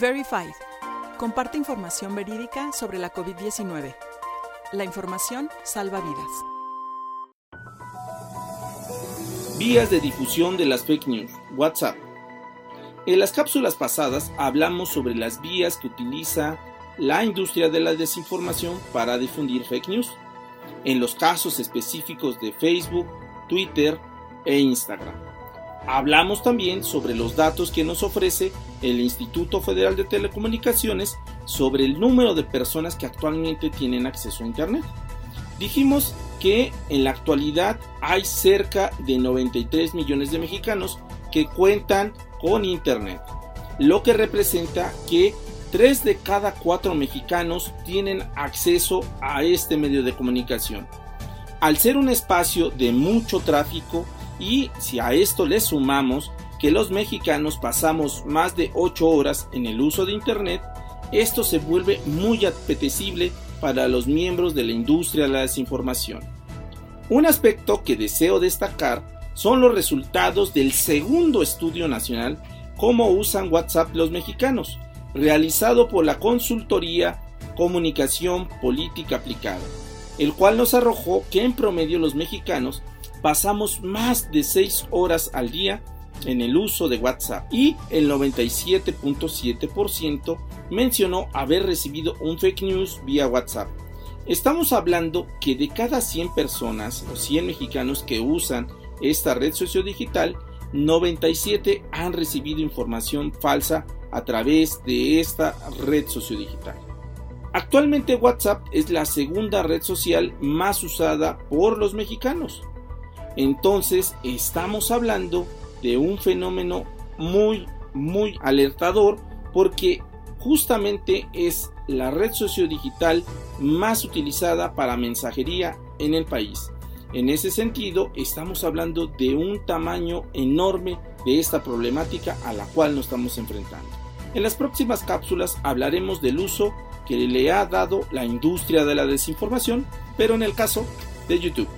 Verified. Comparte información verídica sobre la COVID-19. La información salva vidas. Vías de difusión de las fake news. WhatsApp. En las cápsulas pasadas hablamos sobre las vías que utiliza la industria de la desinformación para difundir fake news, en los casos específicos de Facebook, Twitter e Instagram. Hablamos también sobre los datos que nos ofrece el Instituto Federal de Telecomunicaciones sobre el número de personas que actualmente tienen acceso a Internet. Dijimos que en la actualidad hay cerca de 93 millones de mexicanos que cuentan con Internet, lo que representa que 3 de cada 4 mexicanos tienen acceso a este medio de comunicación. Al ser un espacio de mucho tráfico, y si a esto le sumamos que los mexicanos pasamos más de 8 horas en el uso de Internet, esto se vuelve muy apetecible para los miembros de la industria de la desinformación. Un aspecto que deseo destacar son los resultados del segundo estudio nacional Cómo usan WhatsApp los mexicanos, realizado por la consultoría Comunicación Política Aplicada, el cual nos arrojó que en promedio los mexicanos pasamos más de 6 horas al día en el uso de WhatsApp y el 97.7% mencionó haber recibido un fake news vía WhatsApp. Estamos hablando que de cada 100 personas o 100 mexicanos que usan esta red sociodigital, 97 han recibido información falsa a través de esta red sociodigital. Actualmente WhatsApp es la segunda red social más usada por los mexicanos. Entonces estamos hablando de un fenómeno muy, muy alertador porque justamente es la red sociodigital más utilizada para mensajería en el país. En ese sentido, estamos hablando de un tamaño enorme de esta problemática a la cual nos estamos enfrentando. En las próximas cápsulas hablaremos del uso que le ha dado la industria de la desinformación, pero en el caso de YouTube.